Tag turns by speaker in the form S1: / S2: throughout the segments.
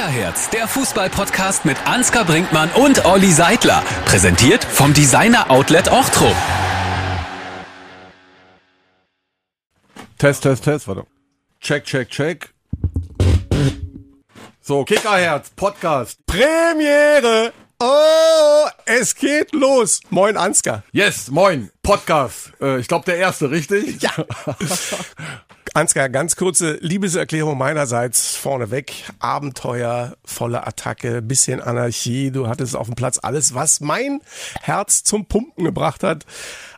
S1: Kickerherz, der Fußball-Podcast mit Ansgar Brinkmann und Olli Seidler. Präsentiert vom Designer Outlet Ochtrup.
S2: Test, Test, Test, warte. Check, check, check. So, Kickerherz, Podcast.
S3: Premiere! Oh, es geht los. Moin, Ansgar.
S2: Yes, moin, Podcast. Äh, ich glaube, der erste, richtig?
S3: Ja. Ansgar, ganz kurze Liebeserklärung meinerseits vorneweg. Abenteuer, volle Attacke, bisschen Anarchie. Du hattest auf dem Platz alles, was mein Herz zum Pumpen gebracht hat.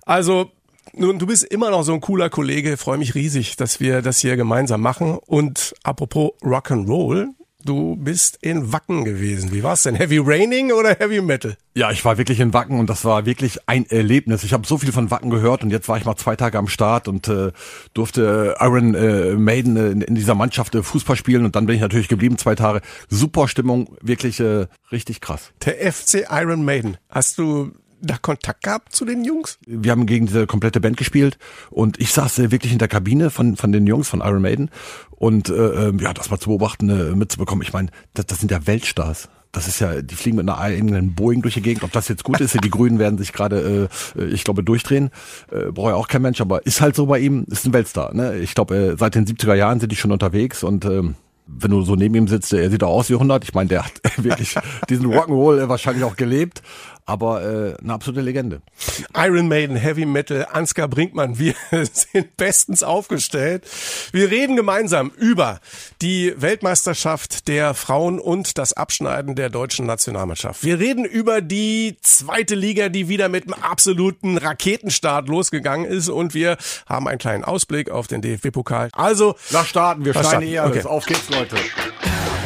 S3: Also, nun, du bist immer noch so ein cooler Kollege. Freue mich riesig, dass wir das hier gemeinsam machen. Und apropos Rock'n'Roll, Du bist in Wacken gewesen. Wie war's denn? Heavy Raining oder Heavy Metal?
S2: Ja, ich war wirklich in Wacken und das war wirklich ein Erlebnis. Ich habe so viel von Wacken gehört und jetzt war ich mal zwei Tage am Start und äh, durfte Iron äh, Maiden äh, in, dieser Mannschaft äh, Fußball spielen und dann bin ich natürlich geblieben zwei Tage. Super Stimmung, wirklich äh, richtig krass.
S3: Der FC Iron Maiden. Hast du da Kontakt gehabt zu den Jungs?
S2: Wir haben gegen diese komplette Band gespielt und ich saß äh, wirklich in der Kabine von von den Jungs von Iron Maiden und äh, ähm, ja, das mal zu beobachten, äh, mitzubekommen. Ich meine, das, das sind ja Weltstars das ist ja, die fliegen mit einer eigenen Boeing durch die Gegend. Ob das jetzt gut ist, die Grünen werden sich gerade, äh, ich glaube, durchdrehen. Äh, braucht ja auch kein Mensch, aber ist halt so bei ihm, ist ein Weltstar. Ne? Ich glaube, äh, seit den 70er Jahren sind die schon unterwegs und ähm, wenn du so neben ihm sitzt, er sieht auch aus wie 100. Ich meine, der hat wirklich diesen Rock'n'Roll wahrscheinlich auch gelebt aber äh, eine absolute Legende.
S3: Iron Maiden, Heavy Metal, Ansgar Brinkmann, wir sind bestens aufgestellt. Wir reden gemeinsam über die Weltmeisterschaft der Frauen und das Abschneiden der deutschen Nationalmannschaft. Wir reden über die zweite Liga, die wieder mit einem absoluten Raketenstart losgegangen ist und wir haben einen kleinen Ausblick auf den DFB-Pokal. Also,
S2: lass starten, wir schneiden eher. Okay. Auf geht's, Leute.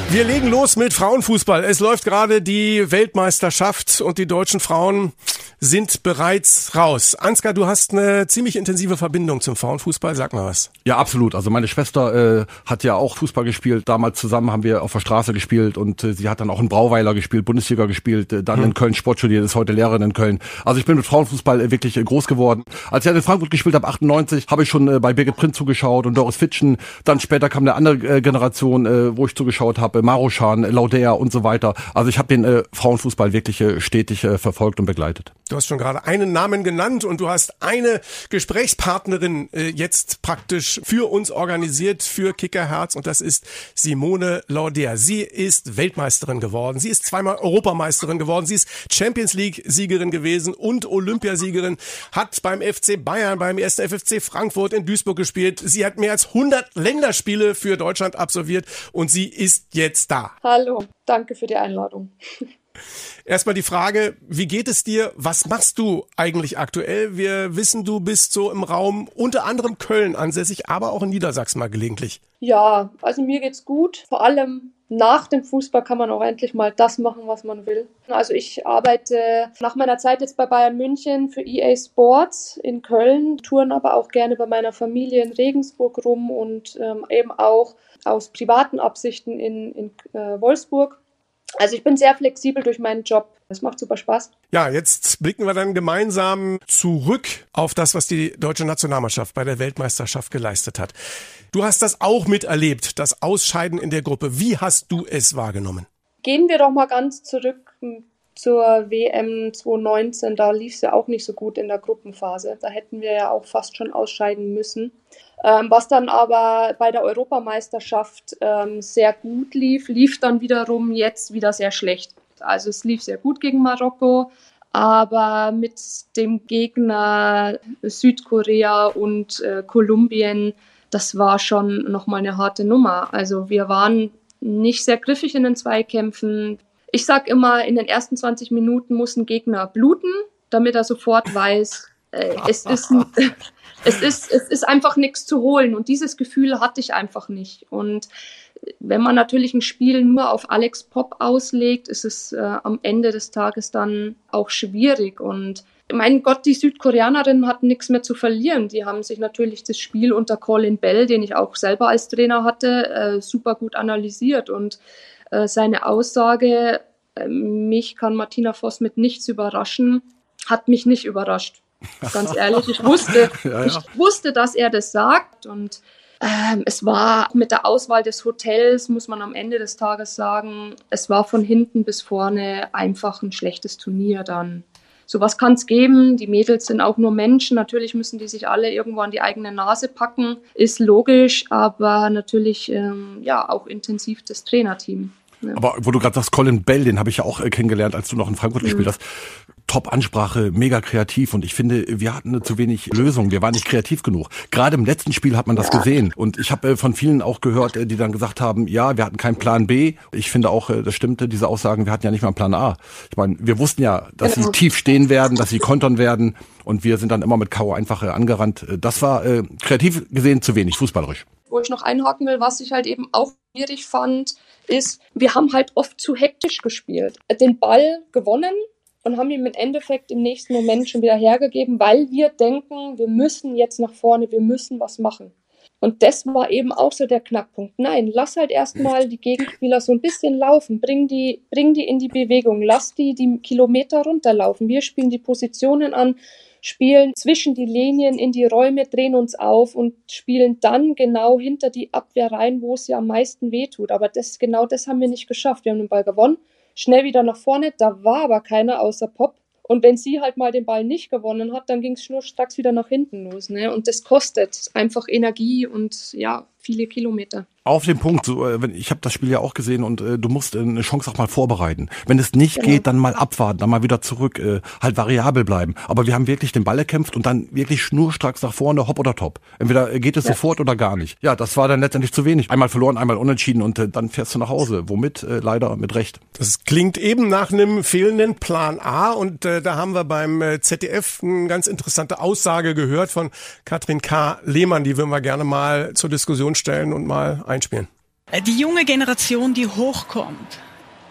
S3: Wir legen los mit Frauenfußball. Es läuft gerade die Weltmeisterschaft und die deutschen Frauen sind bereits raus. Ansgar, du hast eine ziemlich intensive Verbindung zum Frauenfußball. Sag mal was.
S2: Ja, absolut. Also meine Schwester äh, hat ja auch Fußball gespielt. Damals zusammen haben wir auf der Straße gespielt und äh, sie hat dann auch in Brauweiler gespielt, Bundesliga gespielt, äh, dann hm. in Köln Sport studiert, ist heute Lehrerin in Köln. Also ich bin mit Frauenfußball äh, wirklich äh, groß geworden. Als ich in Frankfurt gespielt habe, 98, habe ich schon äh, bei Birgit Prinz zugeschaut und Doris Fitschen. Dann später kam eine andere Generation, äh, wo ich zugeschaut habe, Maroschan, Laudea und so weiter. Also ich habe den äh, Frauenfußball wirklich äh, stetig äh, verfolgt und begleitet.
S3: Du hast schon gerade einen Namen genannt und du hast eine Gesprächspartnerin äh, jetzt praktisch für uns organisiert, für Kickerherz und das ist Simone Lauder. Sie ist Weltmeisterin geworden, sie ist zweimal Europameisterin geworden, sie ist Champions League Siegerin gewesen und Olympiasiegerin, hat beim FC Bayern, beim ersten FFC Frankfurt in Duisburg gespielt. Sie hat mehr als 100 Länderspiele für Deutschland absolviert und sie ist jetzt da.
S4: Hallo, danke für die Einladung.
S3: Erstmal die Frage, wie geht es dir? Was machst du eigentlich aktuell? Wir wissen, du bist so im Raum unter anderem Köln ansässig, aber auch in Niedersachsen mal gelegentlich.
S4: Ja, also mir geht's gut. Vor allem nach dem Fußball kann man auch endlich mal das machen, was man will. Also ich arbeite nach meiner Zeit jetzt bei Bayern München für EA Sports in Köln, touren aber auch gerne bei meiner Familie in Regensburg rum und ähm, eben auch aus privaten Absichten in, in äh, Wolfsburg. Also ich bin sehr flexibel durch meinen Job. Das macht super Spaß.
S3: Ja, jetzt blicken wir dann gemeinsam zurück auf das, was die deutsche Nationalmannschaft bei der Weltmeisterschaft geleistet hat. Du hast das auch miterlebt, das Ausscheiden in der Gruppe. Wie hast du es wahrgenommen?
S4: Gehen wir doch mal ganz zurück zur WM 2019. Da lief es ja auch nicht so gut in der Gruppenphase. Da hätten wir ja auch fast schon ausscheiden müssen. Ähm, was dann aber bei der Europameisterschaft ähm, sehr gut lief, lief dann wiederum jetzt wieder sehr schlecht. Also es lief sehr gut gegen Marokko, aber mit dem Gegner Südkorea und äh, Kolumbien, das war schon nochmal eine harte Nummer. Also wir waren nicht sehr griffig in den Zweikämpfen. Ich sage immer, in den ersten 20 Minuten muss ein Gegner bluten, damit er sofort weiß, äh, es ist es ist, es ist einfach nichts zu holen und dieses Gefühl hatte ich einfach nicht. Und wenn man natürlich ein Spiel nur auf Alex Pop auslegt, ist es äh, am Ende des Tages dann auch schwierig. Und mein Gott, die Südkoreanerinnen hatten nichts mehr zu verlieren. Die haben sich natürlich das Spiel unter Colin Bell, den ich auch selber als Trainer hatte, äh, super gut analysiert. Und äh, seine Aussage, äh, mich kann Martina Voss mit nichts überraschen, hat mich nicht überrascht. Ganz ehrlich, ich wusste, ja, ja. ich wusste, dass er das sagt und Ähm, es war mit der Auswahl des Hotels, muss man am Ende des Tages sagen, es war von hinten bis vorne einfach ein schlechtes Turnier dann. Sowas kann es geben. Die Mädels sind auch nur Menschen. Natürlich müssen die sich alle irgendwo an die eigene Nase packen. Ist logisch, aber natürlich ähm, ja auch intensiv das Trainerteam.
S2: Ja. Aber wo du gerade sagst, Colin Bell, den habe ich ja auch äh, kennengelernt, als du noch in Frankfurt mhm. gespielt hast. Top-Ansprache, mega kreativ und ich finde, wir hatten zu wenig Lösungen, wir waren nicht kreativ genug. Gerade im letzten Spiel hat man das gesehen und ich habe äh, von vielen auch gehört, äh, die dann gesagt haben, ja, wir hatten keinen Plan B. Ich finde auch, das stimmte, diese Aussagen, wir hatten ja nicht mal einen Plan A. Ich meine, wir wussten ja, dass genau. sie tief stehen werden, dass sie kontern werden und wir sind dann immer mit K.O. einfach angerannt. Das war äh, kreativ gesehen zu wenig, fußballerisch.
S4: Wo ich noch einhaken will, was ich halt eben auch schwierig fand, ist, wir haben halt oft zu hektisch gespielt. Den Ball gewonnen und haben ihn im Endeffekt im nächsten Moment schon wieder hergegeben, weil wir denken, wir müssen jetzt nach vorne, wir müssen was machen. Und das war eben auch so der Knackpunkt. Nein, lass halt erstmal die Gegenspieler so ein bisschen laufen, bring die, bring die in die Bewegung, lass die die Kilometer runterlaufen. Wir spielen die Positionen an, spielen zwischen die Linien in die Räume, drehen uns auf und spielen dann genau hinter die Abwehr rein, wo es ja am meisten wehtut. Aber das, genau das haben wir nicht geschafft. Wir haben den Ball gewonnen, schnell wieder nach vorne, da war aber keiner außer Pop. Und wenn sie halt mal den Ball nicht gewonnen hat, dann ging es schnurstracks wieder nach hinten los. Ne? Und das kostet einfach Energie und ja, viele Kilometer.
S2: Auf den Punkt, so, äh, ich habe das Spiel ja auch gesehen und äh, du musst äh, eine Chance auch mal vorbereiten. Wenn es nicht genau. geht, dann mal abwarten, dann mal wieder zurück, äh, halt variabel bleiben. Aber wir haben wirklich den Ball erkämpft und dann wirklich schnurstracks nach vorne, hopp oder top. Entweder geht es ja. sofort oder gar nicht. Ja, das war dann letztendlich zu wenig. Einmal verloren, einmal unentschieden und äh, dann fährst du nach Hause. Womit? Äh, leider mit Recht.
S3: Das klingt eben nach einem fehlenden Plan A und äh, da haben wir beim ZDF eine ganz interessante Aussage gehört von Katrin K. Lehmann, die würden wir gerne mal zur Diskussion stellen und mal einspielen.
S5: Die junge Generation, die hochkommt,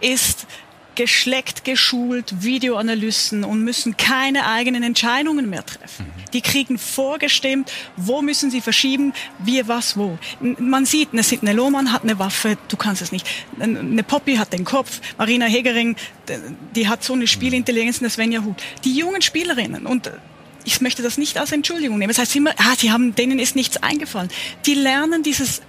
S5: ist geschleckt, geschult, Videoanalysten und müssen keine eigenen Entscheidungen mehr treffen. Mhm. Die kriegen vorgestimmt, wo müssen sie verschieben, wie, was, wo. Man sieht, eine Lohmann hat eine Waffe, du kannst es nicht. Eine Poppy hat den Kopf, Marina Hegering, die hat so eine Spielintelligenz, eine Svenja Hut. Die jungen Spielerinnen und ich möchte das nicht als Entschuldigung nehmen. Das heißt immer, ah, sie haben, denen ist nichts eingefallen. Die lernen dieses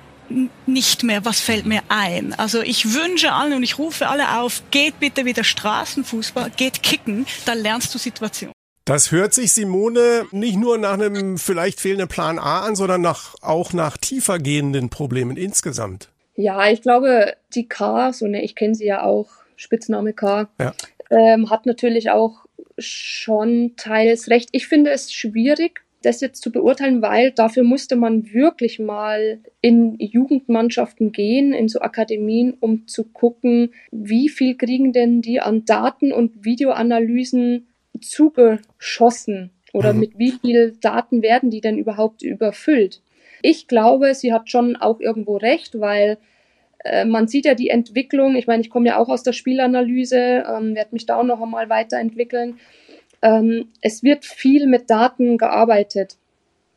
S5: nicht mehr, was fällt mir ein. Also ich wünsche allen und ich rufe alle auf, geht bitte wieder Straßenfußball, geht kicken, da lernst du Situation.
S3: Das hört sich Simone nicht nur nach einem vielleicht fehlenden Plan A an, sondern nach, auch nach tiefer gehenden Problemen insgesamt.
S4: Ja, ich glaube, die K, so ne, ich kenne sie ja auch, Spitzname K, ja. ähm, hat natürlich auch schon teils recht. Ich finde es schwierig, das jetzt zu beurteilen, weil dafür musste man wirklich mal in Jugendmannschaften gehen, in so Akademien, um zu gucken, wie viel kriegen denn die an Daten und Videoanalysen zugeschossen oder mhm. mit wie viel Daten werden die denn überhaupt überfüllt. Ich glaube, sie hat schon auch irgendwo recht, weil man sieht ja die Entwicklung. Ich meine, ich komme ja auch aus der Spielanalyse, ähm, werde mich da auch noch einmal weiterentwickeln. Ähm, es wird viel mit Daten gearbeitet.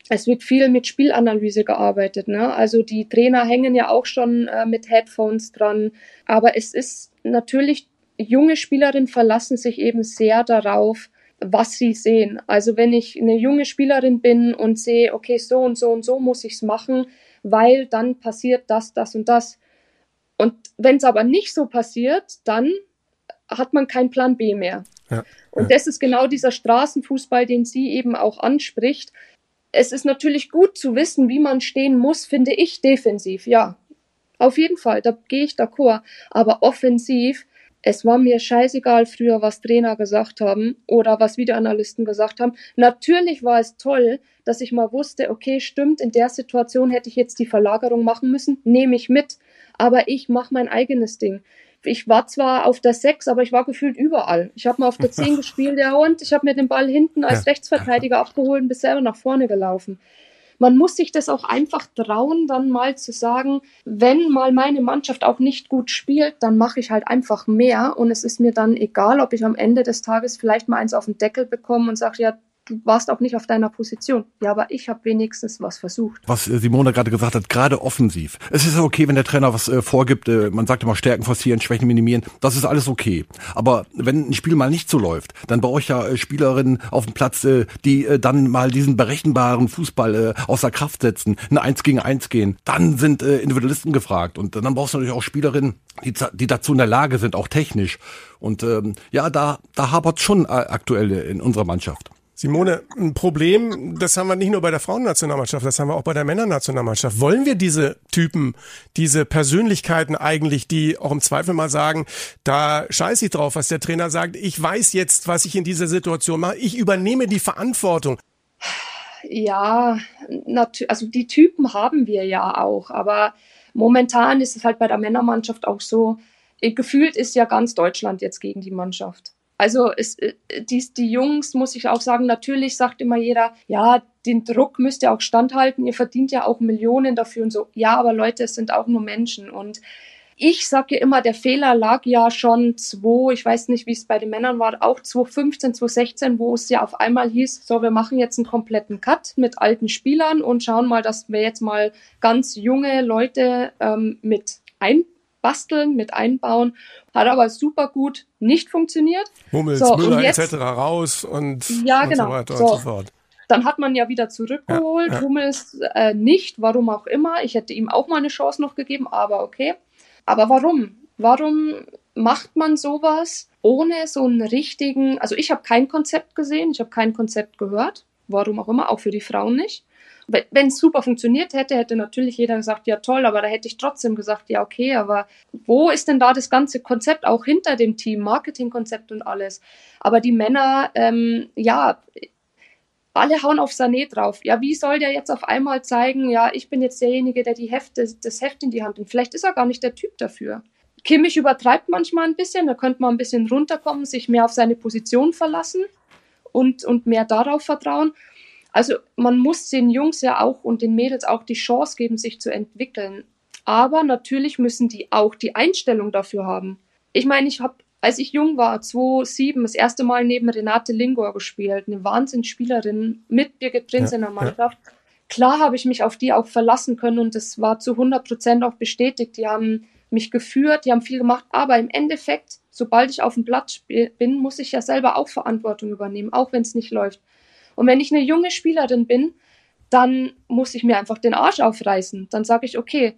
S4: Es wird viel mit Spielanalyse gearbeitet. Ne? Also die Trainer hängen ja auch schon äh, mit Headphones dran. Aber es ist natürlich, junge Spielerinnen verlassen sich eben sehr darauf, was sie sehen. Also wenn ich eine junge Spielerin bin und sehe, okay, so und so und so muss ich es machen, weil dann passiert das, das und das. Und wenn es aber nicht so passiert, dann hat man keinen Plan B mehr. Ja. Und das ist genau dieser Straßenfußball, den sie eben auch anspricht. Es ist natürlich gut zu wissen, wie man stehen muss, finde ich, defensiv, ja. Auf jeden Fall, da gehe ich d'accord. Aber offensiv, es war mir scheißegal früher, was Trainer gesagt haben oder was Videoanalysten gesagt haben. Natürlich war es toll, dass ich mal wusste, okay, stimmt, in der Situation hätte ich jetzt die Verlagerung machen müssen, nehme ich mit. Aber ich mache mein eigenes Ding ich war zwar auf der 6, aber ich war gefühlt überall. Ich habe mal auf der 10 gespielt, ja, und ich habe mir den Ball hinten als ja. Rechtsverteidiger abgeholt und bin selber nach vorne gelaufen. Man muss sich das auch einfach trauen, dann mal zu sagen, wenn mal meine Mannschaft auch nicht gut spielt, dann mache ich halt einfach mehr und es ist mir dann egal, ob ich am Ende des Tages vielleicht mal eins auf den Deckel bekomme und sage, ja, du warst auch nicht auf deiner Position. Ja, aber ich habe wenigstens was versucht.
S2: Was äh, Simone gerade gesagt hat, gerade offensiv. Es ist okay, wenn der Trainer was äh, vorgibt, äh, man sagt immer Stärken forcieren, Schwächen minimieren, das ist alles okay. Aber wenn ein Spiel mal nicht so läuft, dann brauche ich ja äh, Spielerinnen auf dem Platz, äh, die äh, dann mal diesen berechenbaren Fußball äh, außer Kraft setzen, ein Eins gegen Eins gehen. Dann sind äh, Individualisten gefragt und dann brauchst du natürlich auch Spielerinnen, die, die dazu in der Lage sind, auch technisch. Und ähm, ja, da, da hapert schon äh, aktuell in unserer Mannschaft.
S3: Simone, ein Problem, das haben wir nicht nur bei der Frauennationalmannschaft, das haben wir auch bei der Männernationalmannschaft. Wollen wir diese Typen, diese Persönlichkeiten eigentlich, die auch im Zweifel mal sagen, da scheiße ich drauf, was der Trainer sagt, ich weiß jetzt, was ich in dieser Situation mache, ich übernehme die Verantwortung.
S4: Ja, also die Typen haben wir ja auch, aber momentan ist es halt bei der Männermannschaft auch so, gefühlt ist ja ganz Deutschland jetzt gegen die Mannschaft. Also es, äh, die, die Jungs, muss ich auch sagen, natürlich sagt immer jeder, ja, den Druck müsst ihr auch standhalten, ihr verdient ja auch Millionen dafür und so. Ja, aber Leute, es sind auch nur Menschen und ich sage ja immer, der Fehler lag ja schon 2, ich weiß nicht, wie es bei den Männern war, auch 2015, 2016, wo es ja auf einmal hieß, so, wir machen jetzt einen kompletten Cut mit alten Spielern und schauen mal, dass wir jetzt mal ganz junge Leute ähm, mit ein basteln, mit einbauen. Hat aber super gut nicht funktioniert.
S3: Hummels, so, Müller etc. raus und,
S4: ja,
S3: und
S4: genau.
S3: so weiter
S4: so.
S3: und so fort.
S4: Dann hat man ja wieder zurückgeholt. Ja, ja. Hummels äh, nicht, warum auch immer. Ich hätte ihm auch mal eine Chance noch gegeben, aber okay. Aber warum? Warum macht man sowas ohne so einen richtigen, also ich habe kein Konzept gesehen, ich habe kein Konzept gehört, warum auch immer, auch für die Frauen nicht wenn es super funktioniert hätte, hätte natürlich jeder gesagt, ja toll, aber da hätte ich trotzdem gesagt, ja okay, aber wo ist denn da das ganze Konzept auch hinter dem Team, Marketingkonzept und alles? Aber die Männer, ähm, ja, alle hauen auf Sané drauf. Ja, wie soll der jetzt auf einmal zeigen, ja, ich bin jetzt derjenige, der die Hefte, das Heft in die Hand nimmt? Vielleicht ist er gar nicht der Typ dafür. Kimmich übertreibt manchmal ein bisschen, da könnte man ein bisschen runterkommen, sich mehr auf seine Position verlassen und, und mehr darauf vertrauen. Also man muss den Jungs ja auch und den Mädels auch die Chance geben, sich zu entwickeln. Aber natürlich müssen die auch die Einstellung dafür haben. Ich meine, ich habe, als ich jung war, 2007, das erste Mal neben Renate Lingor gespielt, eine Wahnsinnsspielerin mit Birgit Prinz ja, in der Mannschaft. Ja. Klar habe ich mich auf die auch verlassen können und das war zu 100 Prozent auch bestätigt. Die haben mich geführt, die haben viel gemacht, aber im Endeffekt, sobald ich auf dem Platz bin, muss ich ja selber auch Verantwortung übernehmen, auch wenn es nicht läuft. Und wenn ich eine junge Spielerin bin, dann muss ich mir einfach den Arsch aufreißen. Dann sage ich, okay,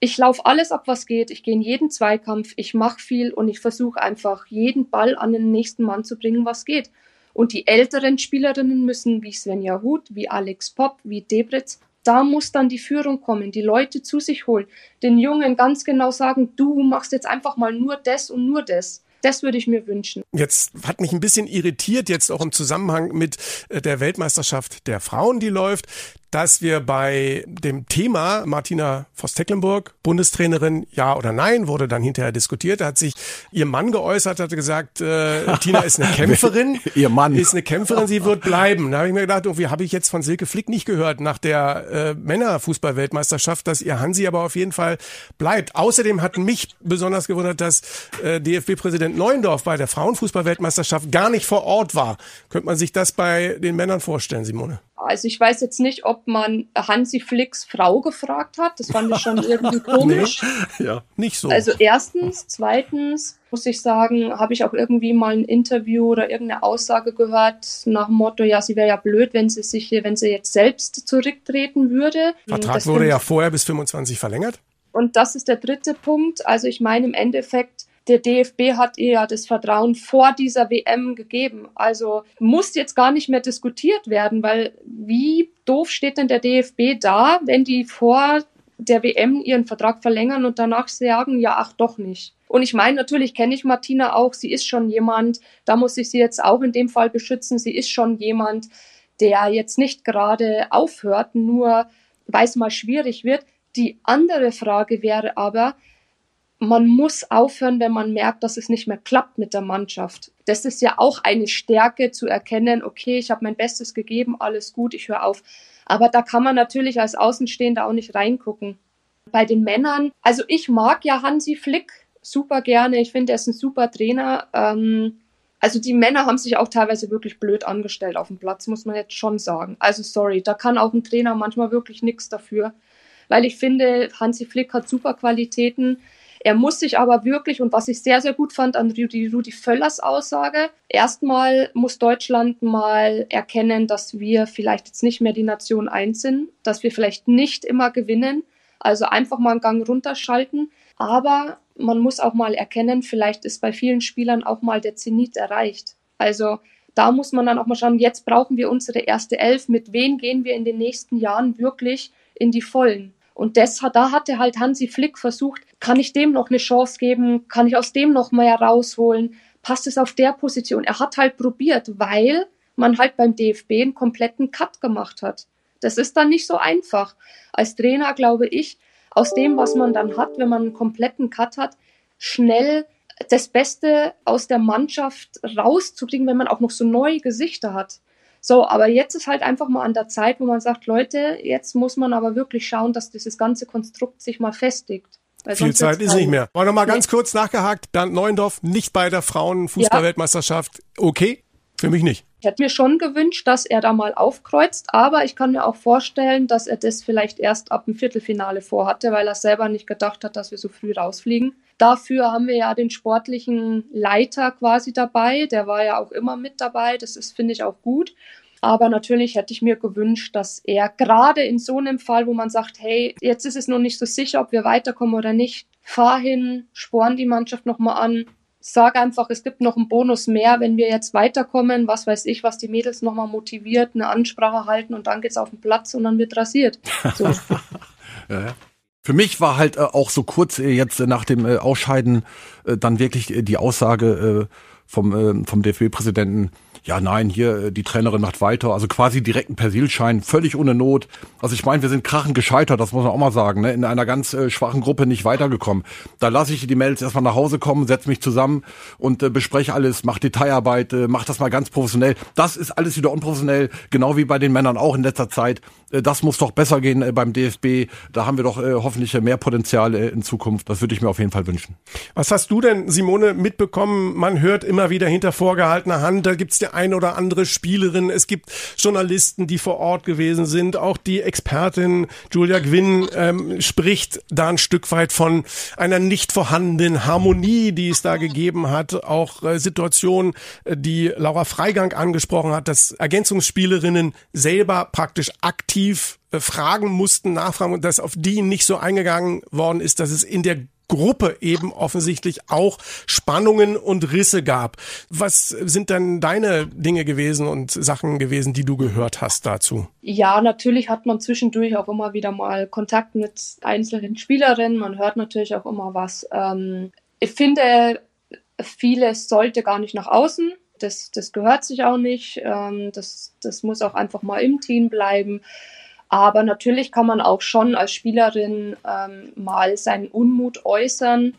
S4: ich laufe alles ab, was geht. Ich gehe in jeden Zweikampf, ich mache viel und ich versuche einfach jeden Ball an den nächsten Mann zu bringen, was geht. Und die älteren Spielerinnen müssen, wie Svenja Huth, wie Alex Popp, wie Debritz, da muss dann die Führung kommen, die Leute zu sich holen, den Jungen ganz genau sagen, du machst jetzt einfach mal nur das und nur das. Das würde ich mir wünschen.
S3: Jetzt hat mich ein bisschen irritiert, jetzt auch im Zusammenhang mit äh, der Weltmeisterschaft der Frauen, die läuft, dass wir bei dem Thema Martina Voss-Tecklenburg, Bundestrainerin, ja oder nein, wurde dann hinterher diskutiert. Da hat sich ihr Mann geäußert, hat gesagt, äh, Tina ist eine Kämpferin.
S2: ihr Mann.
S3: Ist eine Kämpferin, sie wird bleiben. Da habe ich mir gedacht, irgendwie habe ich jetzt von Silke Flick nicht gehört nach der äh, Männerfußball-Weltmeisterschaft, dass ihr Hansi aber auf jeden Fall bleibt. Außerdem hat mich besonders gewundert, dass äh, DFB-Präsident Neuendorf bei der Frauenfußball-Weltmeisterschaft gar nicht vor Ort war. Könnte man sich das bei den Männern vorstellen, Simone?
S4: Also ich weiß jetzt nicht, ob man Hansi Flicks Frau gefragt hat. Das fand ich schon irgendwie komisch.
S3: Nee, ja, nicht so.
S4: Also erstens, zweitens muss ich sagen, habe ich auch irgendwie mal ein Interview oder irgendeine Aussage gehört nach dem Motto, ja, sie wäre ja blöd, wenn sie sich hier, wenn sie jetzt selbst zurücktreten würde.
S3: Vertrag das wurde ja vorher bis 25 verlängert.
S4: Und das ist der dritte Punkt. Also ich meine im Endeffekt der DFB hat ihr ja das Vertrauen vor dieser WM gegeben. Also muss jetzt gar nicht mehr diskutiert werden, weil wie doof steht denn der DFB da, wenn die vor der WM ihren Vertrag verlängern und danach sagen, ja, ach doch nicht. Und ich meine, natürlich kenne ich Martina auch, sie ist schon jemand, da muss ich sie jetzt auch in dem Fall beschützen, sie ist schon jemand, der jetzt nicht gerade aufhört, nur weil es mal schwierig wird. Die andere Frage wäre aber, man muss aufhören, wenn man merkt, dass es nicht mehr klappt mit der Mannschaft. Das ist ja auch eine Stärke zu erkennen, okay, ich habe mein Bestes gegeben, alles gut, ich höre auf. Aber da kann man natürlich als Außenstehender auch nicht reingucken. Bei den Männern, also ich mag ja Hansi Flick super gerne. Ich finde, er ist ein super Trainer. Ähm, also die Männer haben sich auch teilweise wirklich blöd angestellt auf dem Platz, muss man jetzt schon sagen. Also sorry, da kann auch ein Trainer manchmal wirklich nichts dafür. Weil ich finde, Hansi Flick hat super Qualitäten. Er muss sich aber wirklich, und was ich sehr, sehr gut fand an Rudi, Rudi Völlers Aussage, erstmal muss Deutschland mal erkennen, dass wir vielleicht jetzt nicht mehr die Nation eins sind, dass wir vielleicht nicht immer gewinnen. Also einfach mal einen Gang runterschalten. Aber man muss auch mal erkennen, vielleicht ist bei vielen Spielern auch mal der Zenit erreicht. Also da muss man dann auch mal schauen, jetzt brauchen wir unsere erste Elf, mit wem gehen wir in den nächsten Jahren wirklich in die Vollen. Und das, da hatte halt Hansi Flick versucht, kann ich dem noch eine Chance geben, kann ich aus dem noch mehr rausholen, passt es auf der Position. Er hat halt probiert, weil man halt beim DFB einen kompletten Cut gemacht hat. Das ist dann nicht so einfach. Als Trainer glaube ich, aus dem, was man dann hat, wenn man einen kompletten Cut hat, schnell das Beste aus der Mannschaft rauszukriegen, wenn man auch noch so neue Gesichter hat. So, aber jetzt ist halt einfach mal an der Zeit, wo man sagt, Leute, jetzt muss man aber wirklich schauen, dass dieses ganze Konstrukt sich mal festigt.
S3: Viel Zeit ist nicht mehr. War noch mal ganz nee. kurz nachgehakt. Bernd Neuendorf nicht bei der Frauenfußballweltmeisterschaft. Okay, für mich nicht.
S4: Ich hätte mir schon gewünscht, dass er da mal aufkreuzt, aber ich kann mir auch vorstellen, dass er das vielleicht erst ab dem Viertelfinale vorhatte, weil er selber nicht gedacht hat, dass wir so früh rausfliegen. Dafür haben wir ja den sportlichen Leiter quasi dabei, der war ja auch immer mit dabei, das ist, finde ich, auch gut. Aber natürlich hätte ich mir gewünscht, dass er gerade in so einem Fall, wo man sagt, hey, jetzt ist es noch nicht so sicher, ob wir weiterkommen oder nicht, fahr hin, sporn die Mannschaft nochmal an, sag einfach, es gibt noch einen Bonus mehr, wenn wir jetzt weiterkommen, was weiß ich, was die Mädels nochmal motiviert, eine Ansprache halten und dann geht's auf den Platz und dann wird rasiert. So.
S2: ja. Für mich war halt äh, auch so kurz äh, jetzt nach dem äh, Ausscheiden dann wirklich die Aussage vom, vom DFB-Präsidenten, ja nein, hier äh, die Trainerin macht weiter, also quasi direkten Persilschein, völlig ohne Not. Also ich meine, wir sind krachend gescheitert, das muss man auch mal sagen, ne? in einer ganz äh, schwachen Gruppe nicht weitergekommen. Da lasse ich die Mails erstmal nach Hause kommen, setze mich zusammen und äh, bespreche alles, mach Detailarbeit, äh, mach das mal ganz professionell. Das ist alles wieder unprofessionell, genau wie bei den Männern auch in letzter Zeit. Äh, das muss doch besser gehen äh, beim DFB. Da haben wir doch äh, hoffentlich mehr Potenzial äh, in Zukunft. Das würde ich mir auf jeden Fall wünschen.
S3: Was hast du denn, Simone, mitbekommen? Man hört immer wieder hinter vorgehaltener Hand, da gibt's ja ein oder andere Spielerin, es gibt Journalisten, die vor Ort gewesen sind, auch die Expertin Julia Gwynn ähm, spricht da ein Stück weit von einer nicht vorhandenen Harmonie, die es da gegeben hat, auch äh, Situationen, äh, die Laura Freigang angesprochen hat, dass Ergänzungsspielerinnen selber praktisch aktiv äh, fragen mussten, nachfragen und dass auf die nicht so eingegangen worden ist, dass es in der Gruppe eben offensichtlich auch Spannungen und Risse gab. Was sind denn deine Dinge gewesen und Sachen gewesen, die du gehört hast dazu?
S4: Ja, natürlich hat man zwischendurch auch immer wieder mal Kontakt mit einzelnen Spielerinnen. Man hört natürlich auch immer was. Ähm, ich finde, vieles sollte gar nicht nach außen. Das, das gehört sich auch nicht. Ähm, das, das muss auch einfach mal im Team bleiben. Aber natürlich kann man auch schon als Spielerin ähm, mal seinen Unmut äußern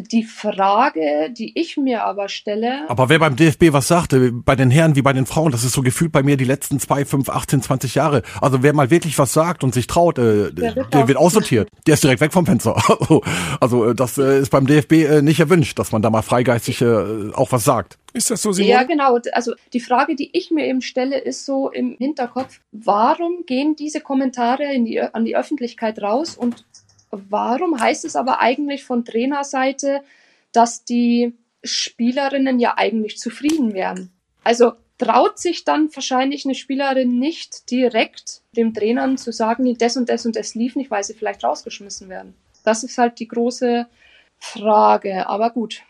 S4: die Frage, die ich mir aber stelle.
S2: Aber wer beim DFB was sagte, bei den Herren wie bei den Frauen, das ist so gefühlt bei mir die letzten zwei, fünf, 18, 20 Jahre. Also wer mal wirklich was sagt und sich traut, äh, der, wird, der wird aussortiert. Der ist direkt weg vom Fenster. also äh, das äh, ist beim DFB äh, nicht erwünscht, dass man da mal freigeistig äh, auch was sagt.
S3: Ist das so, Simone?
S4: Ja, genau. Also die Frage, die ich mir eben stelle, ist so im Hinterkopf, warum gehen diese Kommentare die, an die Öffentlichkeit raus und Warum heißt es aber eigentlich von Trainerseite, dass die Spielerinnen ja eigentlich zufrieden wären? Also traut sich dann wahrscheinlich eine Spielerin nicht direkt dem Trainern zu sagen, das und das und das lief nicht, weil sie vielleicht rausgeschmissen werden. Das ist halt die große Frage. Aber gut,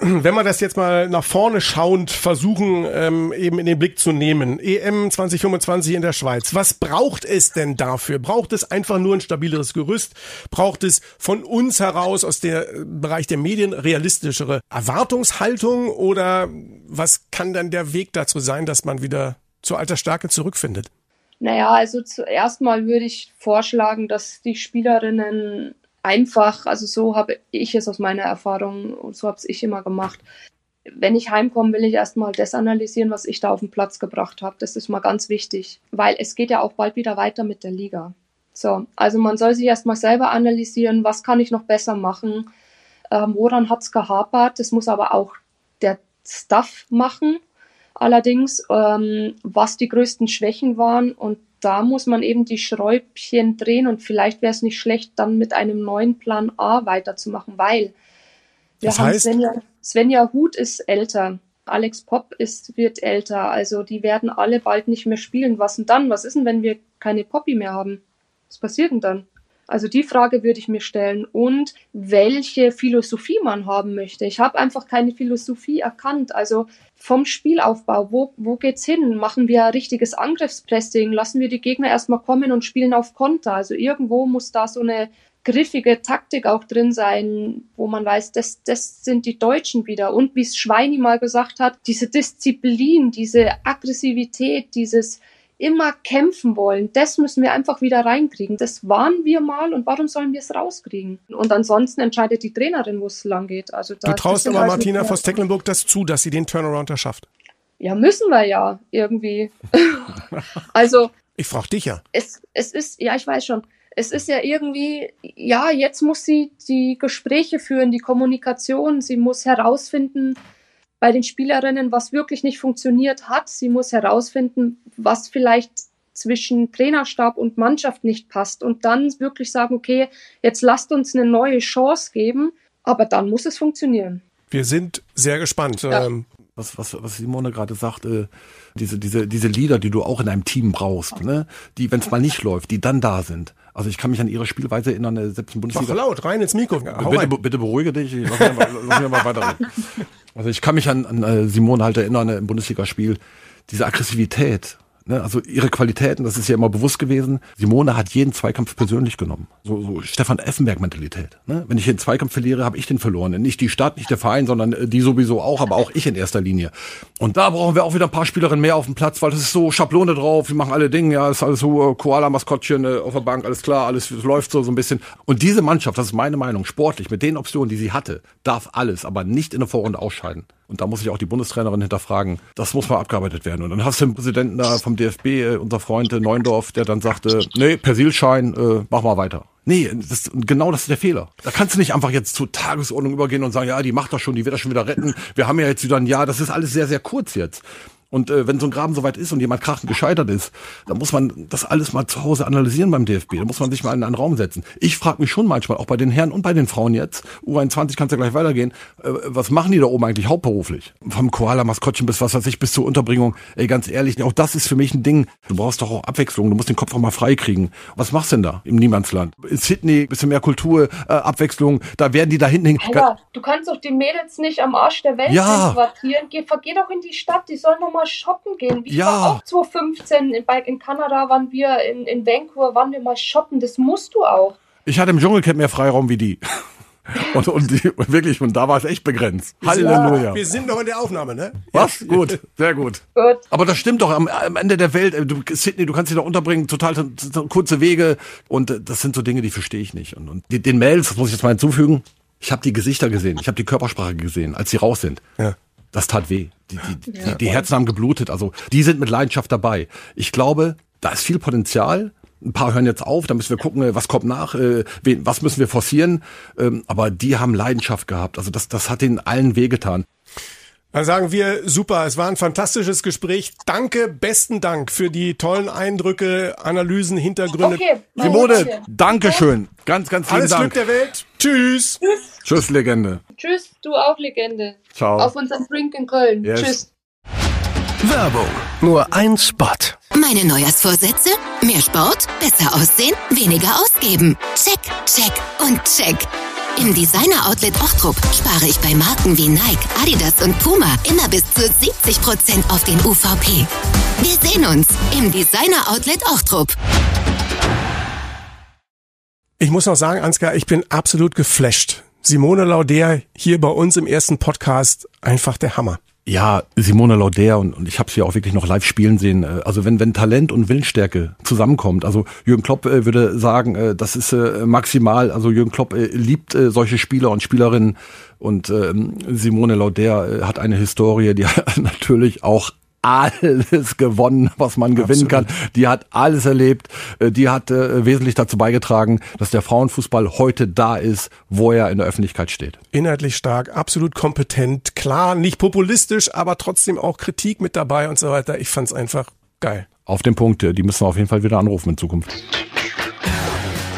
S3: wenn wir das jetzt mal nach vorne schauend versuchen, ähm, eben in den Blick zu nehmen, EM 2025 in der Schweiz, was braucht es denn dafür? Braucht es einfach nur ein stabileres Gerüst? Braucht es von uns heraus aus dem äh, Bereich der Medien realistischere Erwartungshaltung? Oder was kann dann der Weg dazu sein, dass man wieder zur alter Stärke zurückfindet?
S4: Naja, also zuerst mal würde ich vorschlagen, dass die Spielerinnen einfach, also so habe ich es aus meiner Erfahrung so habe ich immer gemacht. Wenn ich heimkomme, will ich erstmal das analysieren, was ich da auf den Platz gebracht habe. Das ist mal ganz wichtig, weil es geht ja auch bald wieder weiter mit der Liga. So, also man soll sich erstmal selber analysieren, was kann ich noch besser machen, ähm, woran hat es gehapert. Das muss aber auch der Stuff machen. Allerdings, ähm, was die größten Schwächen waren und da muss man eben die Schräubchen drehen und vielleicht wäre es nicht schlecht, dann mit einem neuen Plan A weiterzumachen, weil wir
S3: Das
S4: haben
S3: heißt?
S4: Svenja, Svenja Huth ist älter, Alex Pop ist, wird älter, also die werden alle bald nicht mehr spielen. Was denn dann? Was ist denn, wenn wir keine Poppy mehr haben? Was passiert denn dann? Also die Frage würde ich mir stellen und welche Philosophie man haben möchte. Ich habe einfach keine Philosophie erkannt. Also vom Spielaufbau, wo, wo geht's hin? Machen wir richtiges Angriffspressing? Lassen wir die Gegner erstmal kommen und spielen auf Konter? Also irgendwo muss da so eine griffige Taktik auch drin sein, wo man weiß, das, das sind die Deutschen wieder. Und wie es Schweini mal gesagt hat, diese Disziplin, diese Aggressivität, dieses immer kämpfen wollen, das müssen wir einfach wieder reinkriegen. Das waren wir mal und warum sollen wir es rauskriegen? Und ansonsten entscheidet die Trainerin, wo es lang geht. Also da,
S3: Du traust aber
S4: halt
S3: Martina
S4: nicht mehr-
S3: Voss-Tecklenburg das zu, dass sie den Turnaround da schafft.
S4: Ja, müssen wir ja irgendwie. also
S3: Ich frage dich ja.
S4: es, es ist, ja, ich weiß schon, es ist ja irgendwie, ja, jetzt muss sie die Gespräche führen, die Kommunikation, sie muss herausfinden bei den Spielerinnen, was wirklich nicht funktioniert hat. Sie muss herausfinden, was vielleicht zwischen Trainerstab und Mannschaft nicht passt und dann wirklich sagen, okay, jetzt lasst uns eine neue Chance geben, aber dann muss es funktionieren.
S3: Wir sind sehr gespannt.
S4: Ja.
S3: Ähm,
S2: was, was, was Simone gerade sagte, diese, diese, diese Leader, die du auch in einem Team brauchst, ne? die, wenn es mal nicht läuft, die dann da sind. Also ich kann mich an ihre Spielweise erinnern, äh, selbst
S3: mach
S2: Bundesliga.
S3: laut, rein ins Mikro. Hau
S2: bitte,
S3: rein.
S2: bitte beruhige dich, lass mich mal, lass mich mal weiterreden. Also ich kann mich an, an äh, Simone halt erinnern äh, im Bundesligaspiel, diese Aggressivität, ne? also ihre Qualitäten, das ist ja immer bewusst gewesen. Simone hat jeden Zweikampf persönlich genommen. So, so Stefan Effenberg-Mentalität. Ne? Wenn ich den Zweikampf verliere, habe ich den verloren. Nicht die Stadt, nicht der Verein, sondern äh, die sowieso auch, aber auch ich in erster Linie. Und da brauchen wir auch wieder ein paar Spielerinnen mehr auf dem Platz, weil das ist so Schablone drauf, wir machen alle Dinge, ja, ist alles so äh, Koala-Maskottchen äh, auf der Bank, alles klar, alles läuft so, so ein bisschen. Und diese Mannschaft, das ist meine Meinung, sportlich, mit den Optionen, die sie hatte, darf alles, aber nicht in der Vorrunde ausscheiden. Und da muss ich auch die Bundestrainerin hinterfragen, das muss mal abgearbeitet werden. Und dann hast du den Präsidenten da vom DFB, äh, unser Freund äh, Neundorf, der dann sagte, nee, Persilschein, äh, mach mal weiter. Nee, das, genau das ist der Fehler. Da kannst du nicht einfach jetzt zur Tagesordnung übergehen und sagen, ja, die macht das schon, die wird das schon wieder retten. Wir haben ja jetzt wieder ein Jahr, das ist alles sehr, sehr kurz jetzt. Und äh, wenn so ein Graben soweit ist und jemand krachend gescheitert ist, dann muss man das alles mal zu Hause analysieren beim DFB. Da muss man sich mal in einen Raum setzen. Ich frage mich schon manchmal, auch bei den Herren und bei den Frauen jetzt, U21 kannst ja gleich weitergehen, äh, was machen die da oben eigentlich hauptberuflich? Vom Koala-Maskottchen bis was weiß ich, bis zur Unterbringung. Ey, ganz ehrlich, auch das ist für mich ein Ding. Du brauchst doch auch Abwechslung, du musst den Kopf auch mal frei kriegen. Was machst du denn da im Niemandsland? In Sydney, bisschen mehr Kultur, äh, Abwechslung, da werden die da hinten hin.
S4: Alter, du kannst doch die Mädels nicht am Arsch der Welt
S2: Ja.
S4: quartieren. Geh, geh doch in die Stadt, die sollen noch mal shoppen gehen. Ich
S2: Ja.
S4: war auch 2015 in, in Kanada, waren wir in, in Vancouver, waren wir mal shoppen. Das musst du auch.
S2: Ich hatte im Dschungelcamp mehr Freiraum wie die. Und, und die, wirklich, und da war es echt begrenzt. Halleluja.
S3: Wir sind noch in der Aufnahme, ne?
S2: Was? Gut, sehr gut.
S4: Gut.
S2: Aber das stimmt doch am, am Ende der Welt. äh, Du, Sydney, du kannst dich da unterbringen, total kurze Wege. Und äh, das sind so Dinge, die verstehe ich nicht. Und, und die, den Mails, das muss ich jetzt mal hinzufügen, ich habe die Gesichter gesehen, ich habe die Körpersprache gesehen, als sie raus sind.
S3: Ja.
S2: Das tat weh. Die, die, die, die Herzen haben geblutet. Also die sind mit Leidenschaft dabei. Ich glaube, da ist viel Potenzial. Ein paar hören jetzt auf, da müssen wir gucken, was kommt nach, äh, wen, was müssen wir forcieren. Ähm, aber die haben Leidenschaft gehabt. Also das, das hat ihnen allen wehgetan.
S3: Dann sagen wir, super, es war ein fantastisches Gespräch. Danke, besten Dank für die tollen Eindrücke, Analysen, Hintergründe.
S4: Okay.
S2: Simone. Dankeschön. Ganz, ganz vielen
S3: Alles
S2: Dank.
S3: Glück der Welt. Tschüss.
S2: Tschüss, Legende.
S4: Tschüss, du auch Legende.
S2: Ciao.
S4: Auf unserem Drink in Köln.
S2: Yes.
S4: Tschüss.
S6: Werbung. Nur ein Spot.
S7: Meine Neujahrsvorsätze? Mehr Sport, besser aussehen, weniger ausgeben. Check, check und check. Im Designer-Outlet Ochtrup spare ich bei Marken wie Nike, Adidas und Puma immer bis zu 70% auf den UVP. Wir sehen uns im Designer-Outlet Ochtrup.
S3: Ich muss noch sagen, Ansgar, ich bin absolut geflasht. Simone Lauder hier bei uns im ersten Podcast, einfach der Hammer.
S2: Ja, Simone Lauder und, und ich habe sie auch wirklich noch live spielen sehen. Äh, Also wenn wenn Talent und Willensstärke zusammenkommt, also Jürgen Klopp äh, würde sagen, äh, das ist maximal. Also Jürgen Klopp liebt solche Spieler und Spielerinnen und ähm, Simone Lauder hat eine Historie, die natürlich auch alles gewonnen, was man gewinnen
S3: Absolut.
S2: kann. Die hat alles erlebt. Äh, Die hat äh, wesentlich dazu beigetragen, dass der Frauenfußball heute da ist, wo er in der Öffentlichkeit steht.
S3: Inhaltlich stark, absolut kompetent, klar, nicht populistisch, aber trotzdem auch Kritik mit dabei und so weiter. Ich fand's einfach geil.
S2: Auf den Punkt, die müssen wir auf jeden Fall wieder anrufen in Zukunft.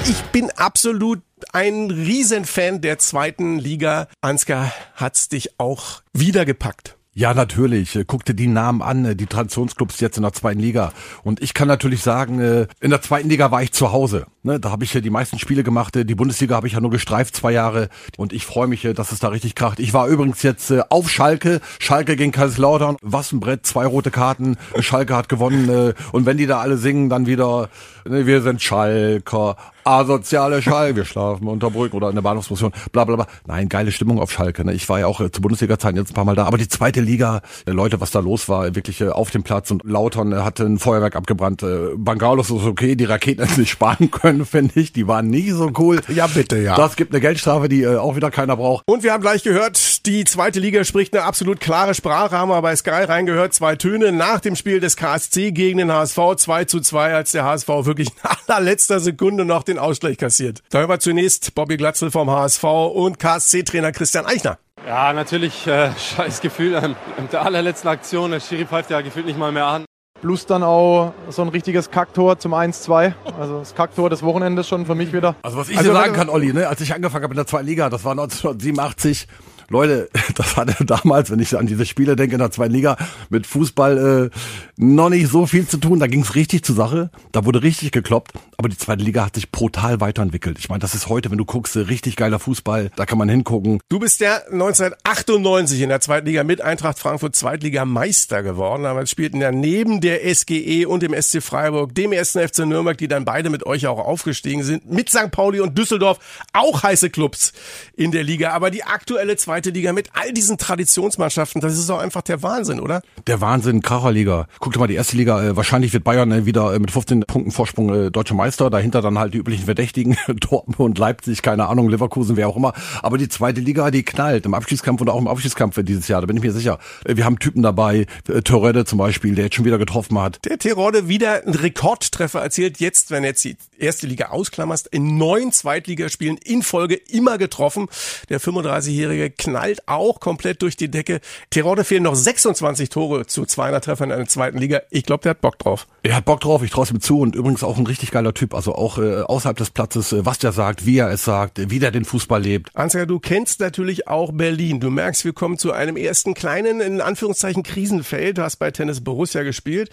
S3: Ich bin absolut ein Riesenfan der zweiten Liga. Ansgar hat's dich auch wieder gepackt.
S2: Ja, natürlich. Äh, Guck dir die Namen an, äh, die Traditionsclubs jetzt in der zweiten Liga. Und ich kann natürlich sagen, äh, in der zweiten Liga war ich zu Hause. Ne, Da habe ich ja die meisten Spiele gemacht. Die Bundesliga habe ich ja nur gestreift, zwei Jahre. Und ich freue mich, dass es da richtig kracht. Ich war übrigens jetzt auf Schalke. Schalke gegen Kaiserslautern. Was ein Brett, zwei rote Karten. Schalke hat gewonnen. Und wenn die da alle singen, dann wieder, ne, wir sind Schalker. Asoziale Schalke, wir schlafen unter Brücken oder in der Bahnhofsmission, bla bla bla. Nein, geile Stimmung auf Schalke. Ne? Ich war ja auch äh, zu Bundesliga-Zeiten jetzt ein paar Mal da, aber die zweite Liga, äh, Leute, was da los war, wirklich äh, auf dem Platz und Lautern äh, hatte ein Feuerwerk abgebrannt. Äh, Bangalos ist okay, die Raketen hätten sich sparen können, finde ich. Die waren nie so cool.
S3: Ja, bitte, ja.
S2: Das gibt eine Geldstrafe, die äh, auch wieder keiner braucht.
S3: Und wir haben gleich gehört, die zweite Liga spricht eine absolut klare Sprache, haben wir bei Sky reingehört, zwei Töne nach dem Spiel des KSC gegen den HSV, 2 zu 2, als der HSV wirklich in allerletzter Sekunde noch den Ausgleich kassiert. Da hören wir zunächst Bobby Glatzel vom HSV und KSC-Trainer Christian Eichner.
S8: Ja, natürlich äh, scheiß Gefühl an, der allerletzten Aktion. Der Schiri pfeift ja gefühlt nicht mal mehr an.
S9: Plus dann auch so ein richtiges Kacktor zum 1-2. Also das Kacktor des Wochenendes schon für mich wieder.
S2: Also was ich
S9: Also
S2: dir sagen kann, Olli, ne, als ich angefangen habe in der zweiten Liga, das war 1987, Leute, das hatte damals, wenn ich an diese Spiele denke in der zweiten Liga, mit Fußball äh, noch nicht so viel zu tun. Da ging's richtig zur Sache, da wurde richtig gekloppt, aber die zweite Liga hat sich brutal weiterentwickelt. Ich meine, das ist heute, wenn du guckst, äh, richtig geiler Fußball, da kann man hingucken.
S3: Du bist ja 1998 in der zweiten Liga mit Eintracht Frankfurt Zweitligameister geworden. Damals spielten ja neben der SGE und dem SC Freiburg, dem ersten FC Nürnberg, die dann beide mit euch auch aufgestiegen sind, mit St. Pauli und Düsseldorf auch heiße Clubs in der Liga. Aber die aktuelle zweite Liga mit all diesen Traditionsmannschaften, das ist doch einfach der Wahnsinn, oder?
S2: Der Wahnsinn, Kracherliga. Guck dir mal die erste Liga, äh, wahrscheinlich wird Bayern äh, wieder äh, mit 15 Punkten Vorsprung äh, deutscher Meister, dahinter dann halt die üblichen Verdächtigen, Dortmund, Leipzig, keine Ahnung, Leverkusen, wer auch immer. Aber die zweite Liga, die knallt im Abschiedskampf und auch im Abschiedskampf dieses Jahr, da bin ich mir sicher. Äh, Wir haben Typen dabei, äh, Torredde zum Beispiel, der jetzt schon wieder getroffen hat.
S3: Der Tirode wieder einen Rekordtreffer erzielt. Jetzt, wenn jetzt die erste Liga ausklammerst, in neun Zweitligaspielen in Folge immer getroffen. Der 35-Jährige knallt auch komplett durch die Decke. Tirode fehlen noch 26 Tore zu 200 Treffern in der zweiten Liga. Ich glaube, der hat Bock drauf.
S2: Er hat Bock drauf, ich traue ihm zu und übrigens auch ein richtig geiler Typ, also auch äh, außerhalb des Platzes, äh, was der sagt, wie er es sagt, wie der den Fußball lebt.
S3: Ansgar, du kennst natürlich auch Berlin. Du merkst, wir kommen zu einem ersten kleinen, in Anführungszeichen, Krisenfeld. Du hast bei Tennis Borussia gespielt.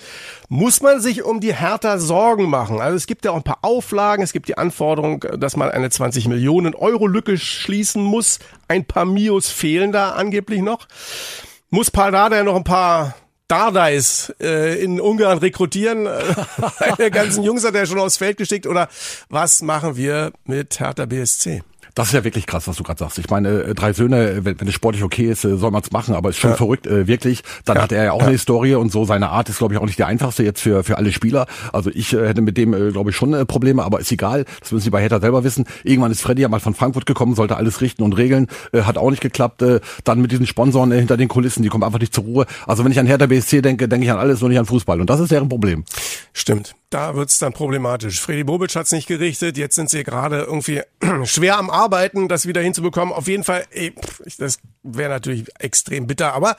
S3: Muss man sich um die Hertha Sorgen machen? Also es gibt ja auch ein paar Auflagen. Es gibt die Anforderung, dass man eine 20 Millionen Euro Lücke schließen muss. Ein paar Mios fehlen da angeblich noch. Muss Pardada ja noch ein paar Dardais äh, in Ungarn rekrutieren? Seine ganzen Jungs hat er schon aufs Feld geschickt. Oder was machen wir mit Hertha BSC?
S2: Das ist ja wirklich krass, was du gerade sagst. Ich meine, äh, drei Söhne, äh, wenn, wenn es sportlich okay ist, äh, soll man es machen, aber ist schon
S3: Ja.
S2: verrückt, äh, wirklich. Dann hat er ja auch eine Historie und so. Seine Art ist, glaube ich, auch nicht die einfachste jetzt für, für alle Spieler. Also ich äh, hätte mit dem, äh, glaube ich, schon äh, Probleme, aber ist egal. Das müssen sie bei Hertha selber wissen. Irgendwann ist Freddy ja mal von Frankfurt gekommen, sollte alles richten und regeln. Äh, hat auch nicht geklappt. Äh, dann mit diesen Sponsoren äh, hinter den Kulissen, die kommen einfach nicht zur Ruhe. Also wenn ich an Hertha BSC denke, denke ich an alles, nur nicht an Fußball. Und das ist deren Problem.
S3: Stimmt, da wird's dann problematisch. Freddy Bobic hat's nicht gerichtet, jetzt sind sie gerade irgendwie schwer am Arbeiten, das wieder hinzubekommen. Auf jeden Fall, das wäre natürlich extrem bitter, aber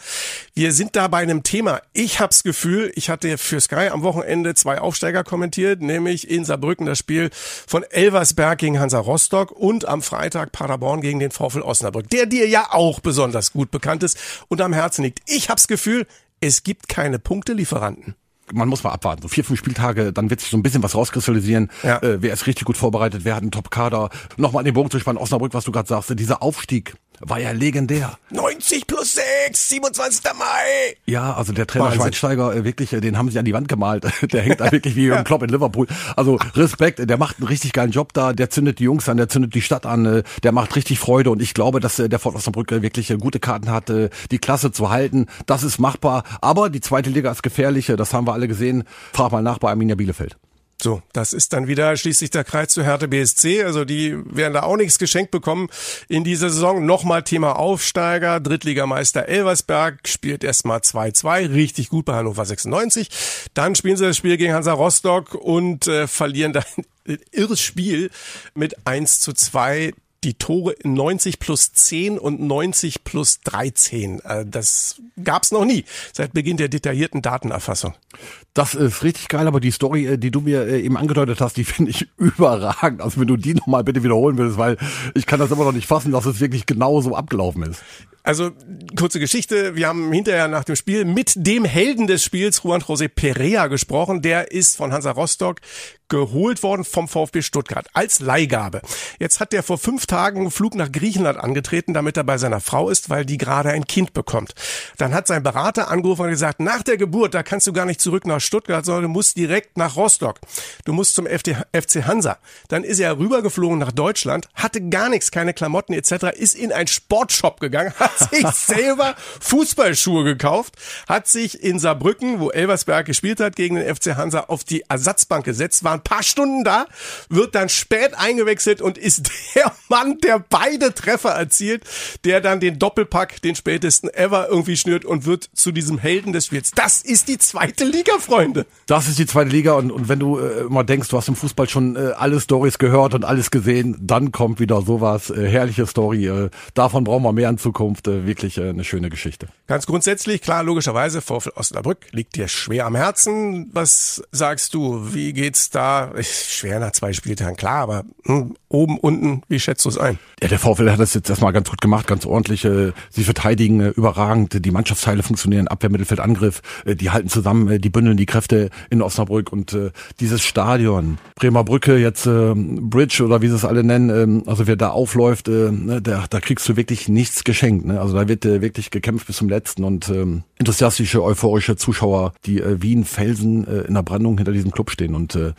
S3: wir sind da bei einem Thema. Ich hab's Gefühl, ich hatte für Sky am Wochenende zwei Aufsteiger kommentiert, nämlich in Saarbrücken das Spiel von Elversberg gegen Hansa Rostock und am Freitag Paderborn gegen den VfL Osnabrück, der dir ja auch besonders gut bekannt ist und am Herzen liegt. Ich hab's Gefühl, es gibt keine Punktelieferanten.
S2: Man muss mal abwarten. So vier, fünf Spieltage, dann wird sich so ein bisschen was rauskristallisieren.
S3: Ja.
S2: Äh, wer ist richtig gut vorbereitet, wer hat einen Top-Kader. Nochmal an den Bogen zu spannen, Osnabrück, was du gerade sagst, dieser Aufstieg war ja legendär.
S3: 90 plus 6, 27. Mai.
S2: Ja, also der Trainer
S3: Wahnsinn.
S2: Schweinsteiger, äh, wirklich, äh, den haben sie an die Wand gemalt. Der hängt da wirklich wie Jürgen Klopp in Liverpool. Also Respekt, der macht einen richtig geilen Job da, der zündet die Jungs an, der zündet die Stadt an, äh, der macht richtig Freude und ich glaube, dass der Fort Osnabrück wirklich gute Karten hat, die Klasse zu halten. Das ist machbar, aber die zweite Liga ist gefährlich, äh, das haben wir alle gesehen. Frag mal nach bei Arminia Bielefeld.
S3: So, das ist dann wieder schließlich der Kreis zu Härte BSC. Also die werden da auch nichts geschenkt bekommen in dieser Saison. Nochmal Thema Aufsteiger. Drittligameister Elversberg spielt erstmal 2-2. Richtig gut bei Hannover 96. Dann spielen sie das Spiel gegen Hansa Rostock und äh, verlieren dann irres Spiel mit 1 zu 2 die Tore 90 plus 10 und 90 plus 13. Äh, das gab's noch nie seit Beginn der detaillierten Datenerfassung.
S2: Das ist richtig geil, aber die Story, äh, die du mir äh, eben angedeutet hast, die finde ich überragend. Also wenn du die nochmal bitte wiederholen willst, weil ich kann das immer noch nicht fassen, dass es wirklich genau so abgelaufen ist.
S3: Also kurze Geschichte, wir haben hinterher nach dem Spiel mit dem Helden des Spiels, Juan José Perea, gesprochen. Der ist von Hansa Rostock geholt worden vom VfB Stuttgart als Leihgabe. Jetzt hat der vor fünf Tagen einen Flug nach Griechenland angetreten, damit er bei seiner Frau ist, weil die gerade ein Kind bekommt. Dann hat sein Berater angerufen und gesagt, nach der Geburt, da kannst du gar nicht zurück nach Stuttgart, sondern du musst direkt nach Rostock. Du musst zum FC Hansa. Dann ist er rübergeflogen nach Deutschland, hatte gar nichts, keine Klamotten etc., ist in einen Sportshop gegangen, sich selber Fußballschuhe gekauft, hat sich in Saarbrücken, wo Elversberg gespielt hat, gegen den FC Hansa auf die Ersatzbank gesetzt, war ein paar Stunden da, wird dann spät eingewechselt und ist der Mann, der beide Treffer erzielt, der dann den Doppelpack, den spätesten ever irgendwie schnürt und wird zu diesem Helden des Spiels. Das ist die zweite Liga, Freunde.
S2: Das ist die zweite Liga und, und wenn du äh, mal denkst, du hast im Fußball schon äh, alle Stories gehört und alles gesehen, dann kommt wieder sowas, äh, herrliche Story. Äh, davon brauchen wir mehr in Zukunft. Äh, wirklich äh, eine schöne Geschichte.
S3: Ganz grundsätzlich, klar, logischerweise, VfL Osnabrück liegt dir schwer am Herzen. Was sagst du? Wie geht's da? Schwer nach zwei Spieltagen, klar, aber hm, oben, unten, wie schätzt du es ein?
S2: Ja, der VfL hat das jetzt erstmal ganz gut gemacht, ganz ordentlich. Äh, sie verteidigen äh, überragend, die Mannschaftsteile funktionieren, Abwehr, Mittelfeld, Angriff, die halten zusammen, die bündeln die Kräfte in Osnabrück und dieses Stadion, Bremer Brücke, jetzt äh, Bridge oder wie sie es alle nennen, äh, also wer da aufläuft, ne, da, da kriegst du wirklich nichts geschenkt. Ne? Also da wird äh, wirklich gekämpft bis zum letzten und ähm, enthusiastische, euphorische Zuschauer, die äh, wie ein Felsen äh, in der Brandung hinter diesem Club stehen und äh,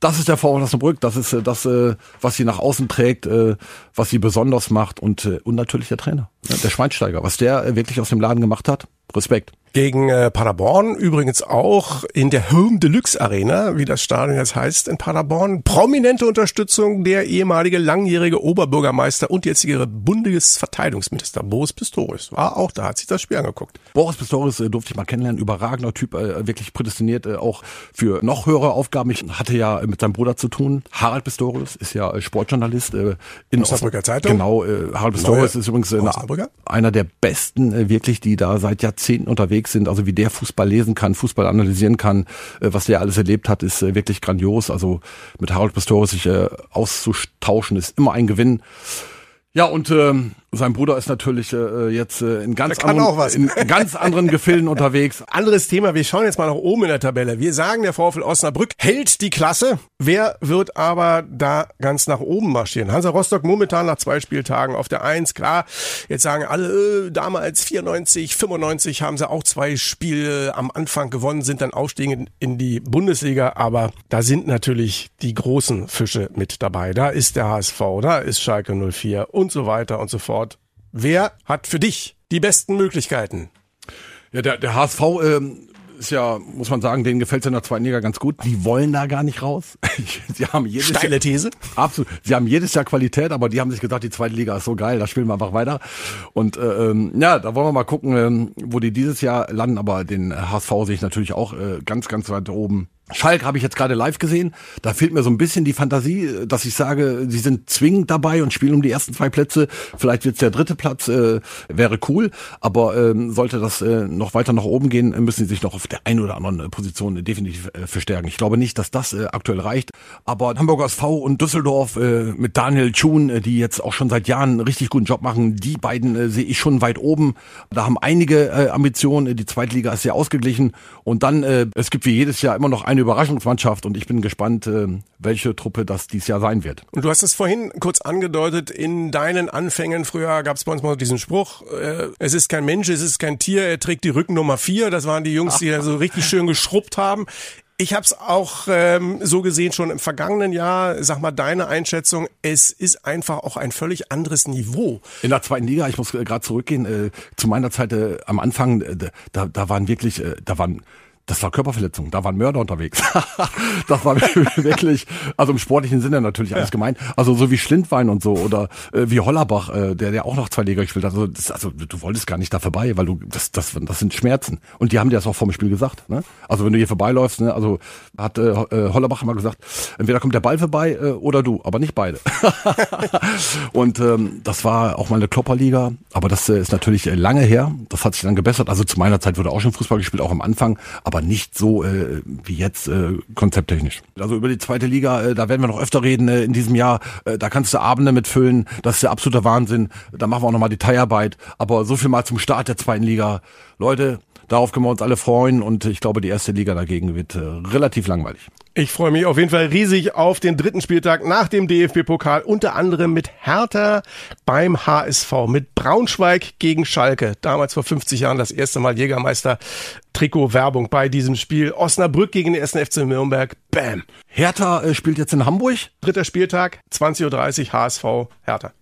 S2: das ist der VfL Osnabrück, das ist äh, das, äh, was sie nach außen trägt, äh, was sie besonders macht und, äh, und natürlich der Trainer, ne, der Schweinsteiger, was der äh, wirklich aus dem Laden gemacht hat. Respekt.
S3: Gegen äh, Paderborn übrigens auch in der Home Deluxe Arena, wie das Stadion jetzt heißt in Paderborn. Prominente Unterstützung der ehemalige langjährige Oberbürgermeister und jetzige Bundesverteidigungsminister Boris Pistorius war auch da, hat sich das Spiel angeguckt.
S2: Boris Pistorius äh, durfte ich mal kennenlernen, überragender Typ, äh, wirklich prädestiniert äh, auch für noch höhere Aufgaben. Ich hatte ja mit seinem Bruder zu tun. Harald Pistorius ist ja äh, Sportjournalist äh, in
S3: Osnabrücker Zeitung.
S2: Genau, äh, Harald Pistorius ist übrigens äh, einer der besten äh, wirklich, die da seit Jahrzehnten unterwegs sind. Also wie der Fußball lesen kann, Fußball analysieren kann, äh, was der alles erlebt hat, ist äh, wirklich grandios. Also mit Harold Pistorius sich äh, auszutauschen, ist immer ein Gewinn. Ja, und ähm, sein Bruder ist natürlich äh, jetzt äh, in, ganz anderen, in ganz anderen Gefilden unterwegs.
S3: Anderes Thema, wir schauen jetzt mal nach oben in der Tabelle. Wir sagen, der VfL Osnabrück hält die Klasse. Wer wird aber da ganz nach oben marschieren? Hansa Rostock momentan nach zwei Spieltagen auf der Eins. Klar, jetzt sagen alle, äh, damals 94, 95 haben sie auch zwei Spiele am Anfang gewonnen, sind dann aufstiegen in die Bundesliga. Aber da sind natürlich die großen Fische mit dabei. Da ist der HSV, da ist Schalke 04 und so weiter und so fort. Wer hat für dich die besten Möglichkeiten?
S2: Ja, der, der HSV ähm, ist ja, muss man sagen, denen gefällt es in der zweiten Liga ganz gut. Die wollen da gar nicht raus.
S3: Sie haben jedes Steile
S2: Jahr,
S3: These.
S2: Absolut. Sie haben jedes Jahr Qualität, aber die haben sich gesagt, die zweite Liga ist so geil, da spielen wir einfach weiter. Und äh, ähm, ja, da wollen wir mal gucken, ähm, wo die dieses Jahr landen. Aber den HSV sehe ich natürlich auch äh, ganz, ganz weit oben. Schalk habe ich jetzt gerade live gesehen. Da fehlt mir so ein bisschen die Fantasie, dass ich sage, sie sind zwingend dabei und spielen um die ersten zwei Plätze. Vielleicht wird's der dritte Platz, äh, wäre cool. Aber ähm, sollte das äh, noch weiter nach oben gehen, müssen sie sich noch auf der einen oder anderen äh, Position definitiv äh, verstärken. Ich glaube nicht, dass das äh, aktuell reicht. Aber Hamburger SV und Düsseldorf äh, mit Daniel Thun, äh, die jetzt auch schon seit Jahren einen richtig guten Job machen, die beiden äh, sehe ich schon weit oben. Da haben einige äh, Ambitionen. Die Zweitliga ist sehr ausgeglichen. Und dann, äh, es gibt wie jedes Jahr immer noch eine Überraschungsmannschaft und ich bin gespannt, äh, welche Truppe das dieses Jahr sein wird.
S3: Und du hast es vorhin kurz angedeutet, in deinen Anfängen, früher gab es bei uns mal diesen Spruch, äh, es ist kein Mensch, es ist kein Tier, er trägt die Rückennummer vier. Das waren die Jungs, die da so richtig schön geschrubbt haben. Ich habe es auch ähm, so gesehen schon im vergangenen Jahr. Sag mal deine Einschätzung. Es ist einfach auch ein völlig anderes Niveau.
S2: In der zweiten Liga, ich muss äh, gerade zurückgehen äh, zu meiner Zeit äh, am Anfang. Äh, da, da waren wirklich, äh, da waren das war Körperverletzung, da waren Mörder unterwegs. das war wirklich, also im sportlichen Sinne natürlich alles ja. gemeint. Also so wie Schlindwein und so oder äh, wie Hollerbach, äh, der der auch noch zwei Liga gespielt hat. Also, das, also du wolltest gar nicht da vorbei, weil du das das das sind Schmerzen. Und die haben dir das auch vor dem Spiel gesagt. Ne? Also wenn du hier vorbeiläufst, ne, also hat äh, äh Hollerbach immer gesagt, entweder kommt der Ball vorbei äh, oder du, aber nicht beide. und ähm, das war auch mal eine Klopperliga, aber das äh, ist natürlich äh, lange her. Das hat sich dann gebessert. Also zu meiner Zeit wurde auch schon Fußball gespielt, auch am Anfang, aber nicht so äh, wie jetzt äh, konzepttechnisch. Also über die zweite Liga, äh, da werden wir noch öfter reden äh, in diesem Jahr. Äh, da kannst du Abende mitfüllen. Das ist der absolute Wahnsinn. Da machen wir auch nochmal Detailarbeit. Aber so viel mal zum Start der zweiten Liga. Leute, darauf können wir uns alle freuen und ich glaube, die erste Liga dagegen wird äh, relativ langweilig.
S3: Ich freue mich auf jeden Fall riesig auf den dritten Spieltag nach dem DFB-Pokal, unter anderem mit Hertha beim HSV, mit Braunschweig gegen Schalke. Damals vor 50 Jahren das erste Mal Jägermeister Trikot-Werbung bei diesem Spiel. Osnabrück gegen den 1. FC Nürnberg. Bam.
S2: Hertha äh, spielt jetzt in Hamburg.
S3: Dritter Spieltag, 20.30 Uhr, HSV, Hertha.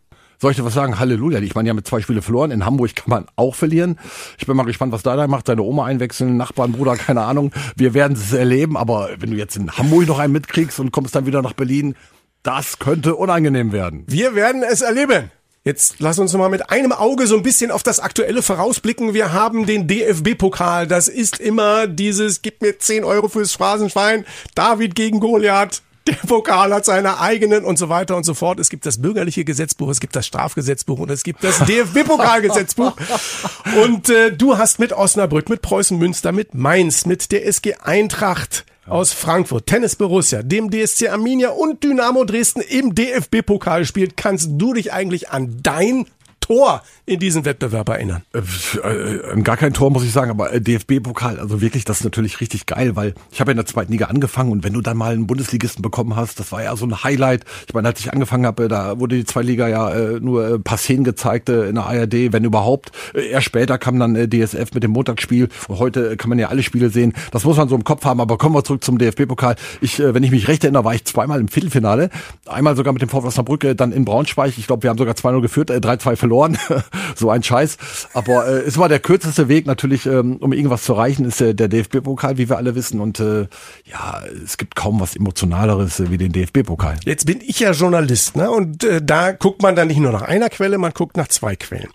S2: Soll ich dir was sagen? Halleluja. Ich meine, ja mit zwei Spiele verloren. In Hamburg kann man auch verlieren. Ich bin mal gespannt, was da da macht. Seine Oma einwechseln, Nachbarn, Bruder, keine Ahnung. Wir werden es erleben. Aber wenn du jetzt in Hamburg noch einen mitkriegst und kommst dann wieder nach Berlin, das könnte unangenehm werden.
S3: Wir werden es erleben. Jetzt lass uns mal mit einem Auge so ein bisschen auf das Aktuelle vorausblicken. Wir haben den DFB-Pokal. Das ist immer dieses, gib mir 10 Euro fürs Phrasenschwein. David gegen Goliath. Der Pokal hat seine eigenen und so weiter und so fort. Es gibt das bürgerliche Gesetzbuch, es gibt das Strafgesetzbuch und es gibt das DFB-Pokalgesetzbuch. und äh, du hast mit Osnabrück, mit Preußen Münster, mit Mainz, mit der SG Eintracht aus Frankfurt, Tennis Borussia, dem DSC Arminia und Dynamo Dresden im DFB-Pokal spielt. Kannst du dich eigentlich an dein Tor in diesem Wettbewerb erinnern?
S2: Äh, äh, gar kein Tor, muss ich sagen, aber äh, DFB-Pokal, also wirklich, das ist natürlich richtig geil, weil ich habe ja in der zweiten Liga angefangen und wenn du dann mal einen Bundesligisten bekommen hast, das war ja so ein Highlight. Ich meine, als ich angefangen habe, da wurde die zweite Liga ja äh, nur paar Szenen gezeigt äh, in der ARD, wenn überhaupt. Äh, erst später kam dann äh, DSF mit dem Montagsspiel und heute kann man ja alle Spiele sehen. Das muss man so im Kopf haben, aber kommen wir zurück zum DFB-Pokal. Ich, äh, wenn ich mich recht erinnere, war ich zweimal im Viertelfinale. Einmal sogar mit dem VfL Osnabrück, äh, dann in Braunschweig. Ich glaube, wir haben sogar 2-0 geführt, äh, 3-2 verloren verloren. so ein Scheiß. Aber äh, es war der kürzeste Weg natürlich, ähm, um irgendwas zu erreichen, ist äh, der DFB-Pokal, wie wir alle wissen. Und äh, ja, es gibt kaum was Emotionaleres äh, wie den DFB-Pokal.
S3: Jetzt bin ich ja Journalist, ne? Und äh, da guckt man dann nicht nur nach einer Quelle, man guckt nach zwei Quellen.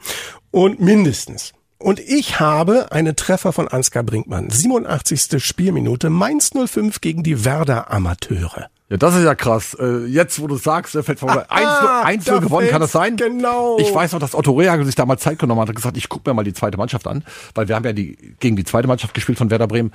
S3: Und mindestens. Und ich habe einen Treffer von Ansgar Brinkmann. 87. Spielminute Mainz 05 gegen die Werder Amateure.
S2: Ja, das ist ja krass. Äh, jetzt, wo du sagst, fällt vor 1-0 gewonnen, kann das sein?
S3: Genau.
S2: Ich weiß noch, dass Otto Rea sich damals Zeit genommen hat und gesagt, ich gucke mir mal die zweite Mannschaft an, weil wir haben ja die gegen die zweite Mannschaft gespielt von Werder Bremen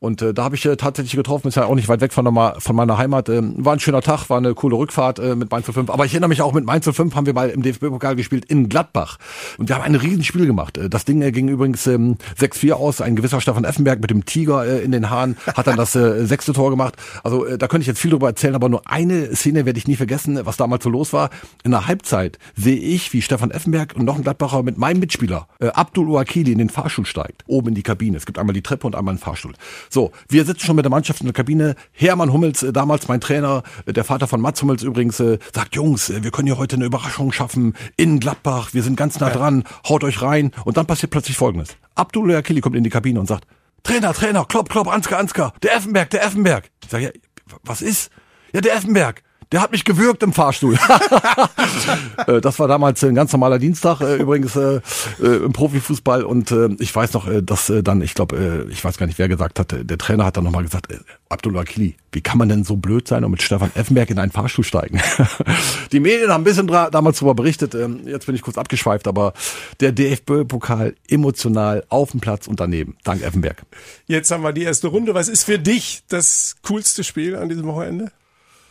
S2: und äh, da habe ich äh, tatsächlich getroffen, ist ja auch nicht weit weg von, der, von meiner Heimat. Ähm, war ein schöner Tag, war eine coole Rückfahrt äh, mit Mainz 05, aber ich erinnere mich auch mit Mainz 05 haben wir mal im DFB-Pokal gespielt in Gladbach und wir haben ein Riesenspiel gemacht. Äh, das Ding äh, ging übrigens ähm, 6-4 aus, ein gewisser Stefan Effenberg mit dem Tiger äh, in den Haaren hat dann das äh, sechste Tor gemacht. Also äh, da könnte ich jetzt viel drüber erzählen, aber nur eine Szene werde ich nie vergessen, was damals so los war. In der Halbzeit sehe ich, wie Stefan Effenberg und noch ein Gladbacher mit meinem Mitspieler äh, Abdul Uakili in den Fahrstuhl steigt, oben in die Kabine. Es gibt einmal die Treppe und einmal einen Fahrstuhl. So, wir sitzen schon mit der Mannschaft in der Kabine. Hermann Hummels, äh, damals mein Trainer, äh, der Vater von Mats Hummels übrigens, äh, sagt, Jungs, äh, wir können hier heute eine Überraschung schaffen in Gladbach. Wir sind ganz nah dran. Haut euch rein. Und dann passiert plötzlich Folgendes. Abdul Uakili kommt in die Kabine und sagt, Trainer, Trainer, klopp, klopp, Ansgar, Ansgar, der Effenberg, der Effenberg. Ich sage, ja, was ist? Ja, der Effenberg. Der hat mich gewürgt im Fahrstuhl. Äh, das war damals ein ganz normaler Dienstag, äh, übrigens äh, im Profifußball. Und ich weiß noch, dass dann, ich glaube, ich weiß gar nicht, wer gesagt hat, der Trainer hat dann nochmal gesagt, Abdullah Akili, wie kann man denn so blöd sein und mit Stefan Effenberg in einen Fahrstuhl steigen? Die Medien haben ein bisschen damals darüber berichtet, ähm, jetzt bin ich kurz abgeschweift, aber der DFB-Pokal emotional auf dem Platz und daneben, dank Effenberg.
S3: Jetzt haben wir die erste Runde. Was ist für dich das coolste Spiel an diesem Wochenende?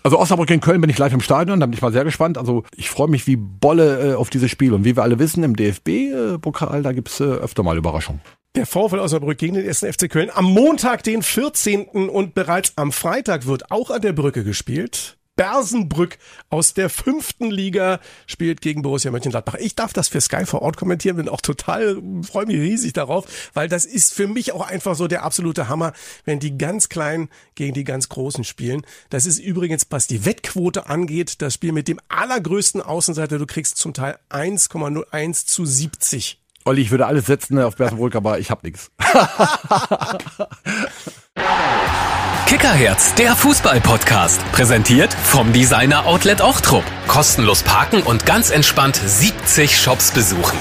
S2: Also Osnabrück in Köln bin ich live im Stadion, da bin ich mal sehr gespannt. Also ich freue mich wie Bolle äh, auf dieses Spiel. Und wie wir alle wissen, im DFB-Pokal, da gibt's äh, öfter mal Überraschungen.
S3: Der VfL Osnabrück gegen den 1. FC Köln am Montag, den 14. und bereits am Freitag wird auch an der Brücke gespielt. Bersenbrück aus der fünften Liga spielt gegen Borussia Mönchengladbach. Ich darf das für Sky vor Ort kommentieren, bin auch total, freue mich riesig darauf, weil das ist für mich auch einfach so der absolute Hammer, wenn die ganz Kleinen gegen die ganz Großen spielen. Das ist übrigens, was die Wettquote angeht, das Spiel mit dem allergrößten Außenseiter. Du kriegst zum Teil 1,01 zu 70.
S2: Olli, ich würde alles setzen auf Bersenbrück, aber ich hab nichts.
S1: Kickerherz, der Fußball-Podcast. Präsentiert vom Designer Outlet Ochtrup. Kostenlos parken und ganz entspannt 70 Shops besuchen.